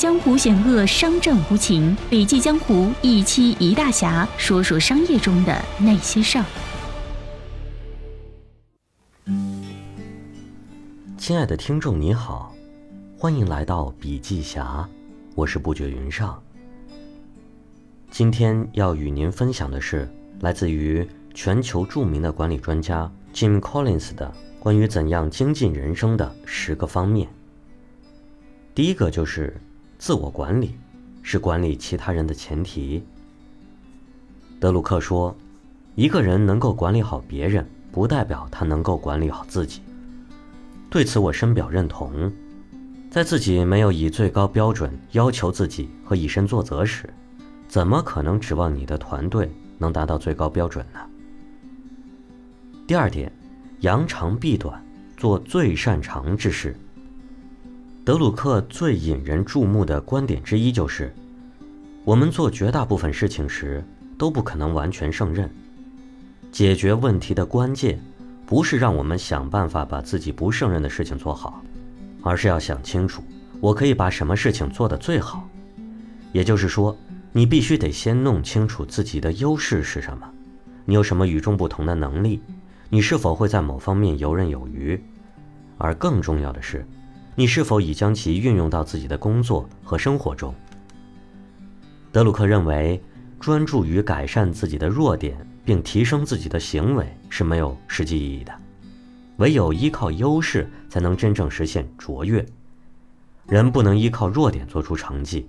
江湖险恶，商战无情。笔记江湖一期一大侠，说说商业中的那些事儿。亲爱的听众，你好，欢迎来到笔记侠，我是不觉云上。今天要与您分享的是来自于全球著名的管理专家 Jim Collins 的关于怎样精进人生的十个方面。第一个就是自我管理，是管理其他人的前提。德鲁克说，一个人能够管理好别人，不代表他能够管理好自己。对此我深表认同。在自己没有以最高标准要求自己和以身作则时，怎么可能指望你的团队能达到最高标准呢？第二点，扬长避短，做最擅长之事。德鲁克最引人注目的观点之一就是：我们做绝大部分事情时都不可能完全胜任。解决问题的关键，不是让我们想办法把自己不胜任的事情做好，而是要想清楚我可以把什么事情做得最好。也就是说，你必须得先弄清楚自己的优势是什么，你有什么与众不同的能力，你是否会在某方面游刃有余，而更重要的是。你是否已将其运用到自己的工作和生活中？德鲁克认为，专注于改善自己的弱点并提升自己的行为是没有实际意义的，唯有依靠优势才能真正实现卓越。人不能依靠弱点做出成绩，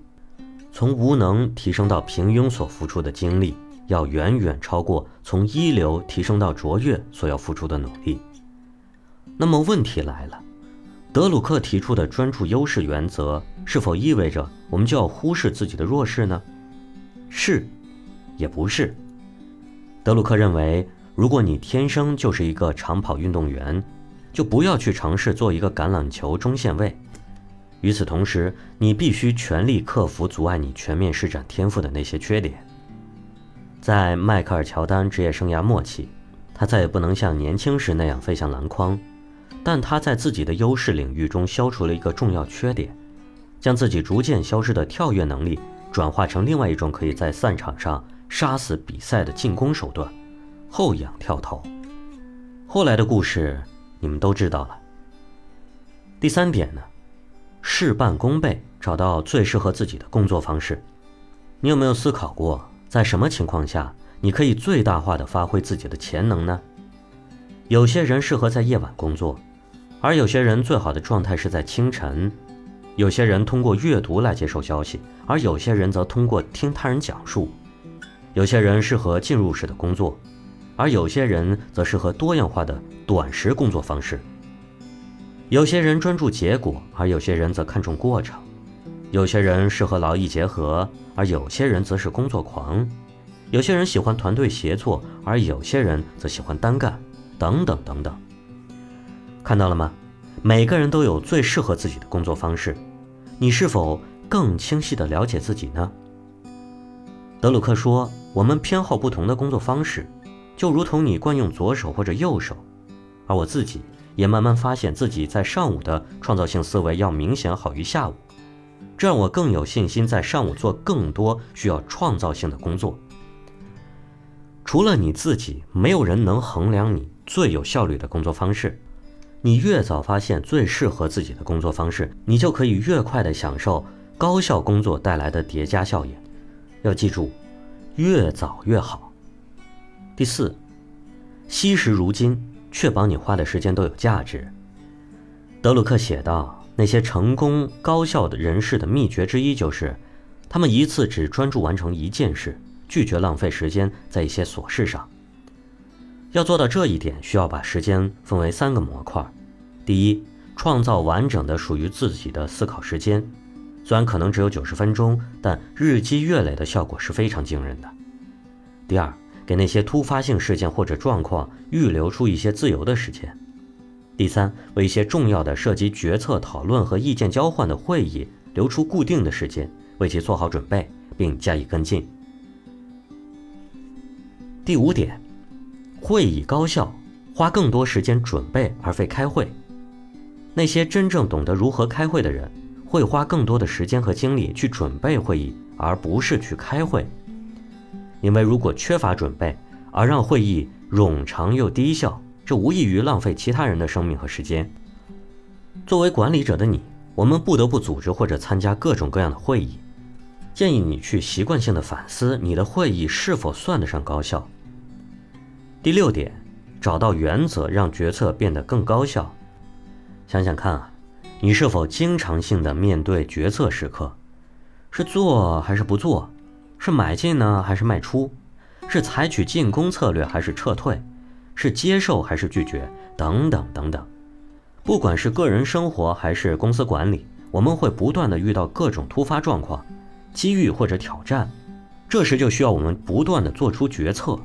从无能提升到平庸所付出的精力，要远远超过从一流提升到卓越所要付出的努力。那么问题来了。德鲁克提出的专注优势原则，是否意味着我们就要忽视自己的弱势呢？是，也不是。德鲁克认为，如果你天生就是一个长跑运动员，就不要去尝试做一个橄榄球中线位。与此同时，你必须全力克服阻碍你全面施展天赋的那些缺点。在迈克尔·乔丹职业生涯末期，他再也不能像年轻时那样飞向篮筐。但他在自己的优势领域中消除了一个重要缺点，将自己逐渐消失的跳跃能力转化成另外一种可以在赛场上杀死比赛的进攻手段——后仰跳投。后来的故事你们都知道了。第三点呢，事半功倍，找到最适合自己的工作方式。你有没有思考过，在什么情况下你可以最大化的发挥自己的潜能呢？有些人适合在夜晚工作。而有些人最好的状态是在清晨，有些人通过阅读来接受消息，而有些人则通过听他人讲述。有些人适合进入式的工作，而有些人则适合多样化的短时工作方式。有些人专注结果，而有些人则看重过程。有些人适合劳逸结合，而有些人则是工作狂。有些人喜欢团队协作，而有些人则喜欢单干，等等等等。看到了吗？每个人都有最适合自己的工作方式，你是否更清晰地了解自己呢？德鲁克说：“我们偏好不同的工作方式，就如同你惯用左手或者右手。”而我自己也慢慢发现自己在上午的创造性思维要明显好于下午，这让我更有信心在上午做更多需要创造性的工作。除了你自己，没有人能衡量你最有效率的工作方式。你越早发现最适合自己的工作方式，你就可以越快地享受高效工作带来的叠加效应。要记住，越早越好。第四，惜时如金，确保你花的时间都有价值。德鲁克写道：“那些成功高效的人士的秘诀之一就是，他们一次只专注完成一件事，拒绝浪费时间在一些琐事上。”要做到这一点，需要把时间分为三个模块。第一，创造完整的属于自己的思考时间，虽然可能只有九十分钟，但日积月累的效果是非常惊人的。第二，给那些突发性事件或者状况预留出一些自由的时间。第三，为一些重要的涉及决策讨论和意见交换的会议留出固定的时间，为其做好准备并加以跟进。第五点。会议高效，花更多时间准备而非开会。那些真正懂得如何开会的人，会花更多的时间和精力去准备会议，而不是去开会。因为如果缺乏准备，而让会议冗长又低效，这无异于浪费其他人的生命和时间。作为管理者的你，我们不得不组织或者参加各种各样的会议。建议你去习惯性的反思你的会议是否算得上高效。第六点，找到原则，让决策变得更高效。想想看啊，你是否经常性的面对决策时刻？是做还是不做？是买进呢还是卖出？是采取进攻策略还是撤退？是接受还是拒绝？等等等等。不管是个人生活还是公司管理，我们会不断的遇到各种突发状况。机遇或者挑战，这时就需要我们不断的做出决策。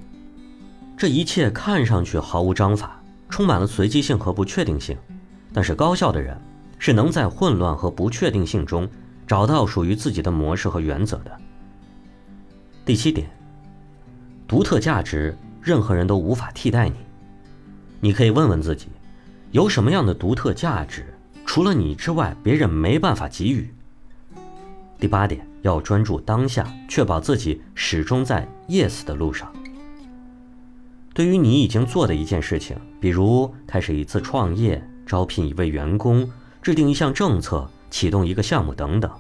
这一切看上去毫无章法，充满了随机性和不确定性。但是高效的人是能在混乱和不确定性中找到属于自己的模式和原则的。第七点，独特价值，任何人都无法替代你。你可以问问自己，有什么样的独特价值，除了你之外，别人没办法给予。第八点。要专注当下，确保自己始终在 yes 的路上。对于你已经做的一件事情，比如开始一次创业、招聘一位员工、制定一项政策、启动一个项目等等，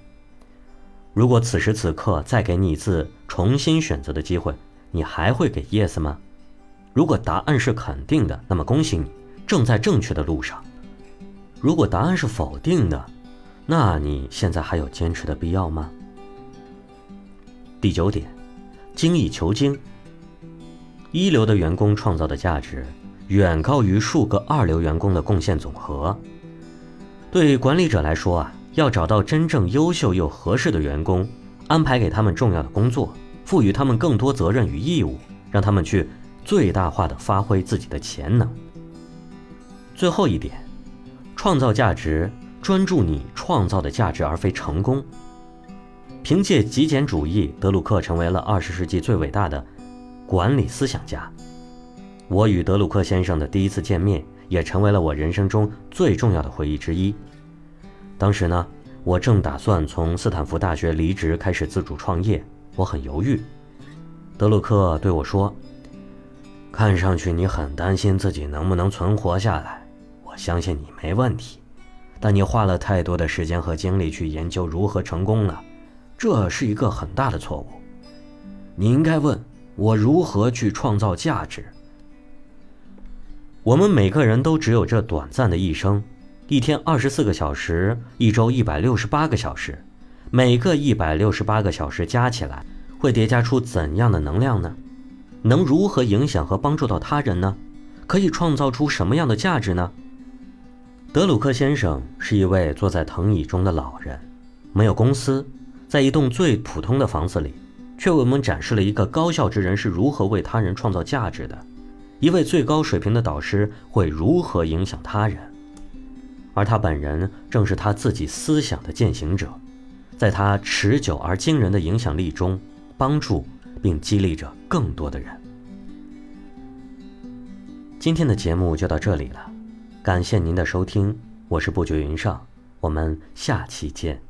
如果此时此刻再给你一次重新选择的机会，你还会给 yes 吗？如果答案是肯定的，那么恭喜你，正在正确的路上；如果答案是否定的，那你现在还有坚持的必要吗？第九点，精益求精。一流的员工创造的价值远高于数个二流员工的贡献总和。对管理者来说啊，要找到真正优秀又合适的员工，安排给他们重要的工作，赋予他们更多责任与义务，让他们去最大化的发挥自己的潜能。最后一点，创造价值，专注你创造的价值，而非成功。凭借极简主义，德鲁克成为了二十世纪最伟大的管理思想家。我与德鲁克先生的第一次见面，也成为了我人生中最重要的回忆之一。当时呢，我正打算从斯坦福大学离职，开始自主创业，我很犹豫。德鲁克对我说：“看上去你很担心自己能不能存活下来，我相信你没问题，但你花了太多的时间和精力去研究如何成功了。”这是一个很大的错误。你应该问我如何去创造价值。我们每个人都只有这短暂的一生，一天二十四个小时，一周一百六十八个小时，每个一百六十八个小时加起来会叠加出怎样的能量呢？能如何影响和帮助到他人呢？可以创造出什么样的价值呢？德鲁克先生是一位坐在藤椅中的老人，没有公司。在一栋最普通的房子里，却为我们展示了一个高效之人是如何为他人创造价值的，一位最高水平的导师会如何影响他人，而他本人正是他自己思想的践行者，在他持久而惊人的影响力中，帮助并激励着更多的人。今天的节目就到这里了，感谢您的收听，我是不觉云上，我们下期见。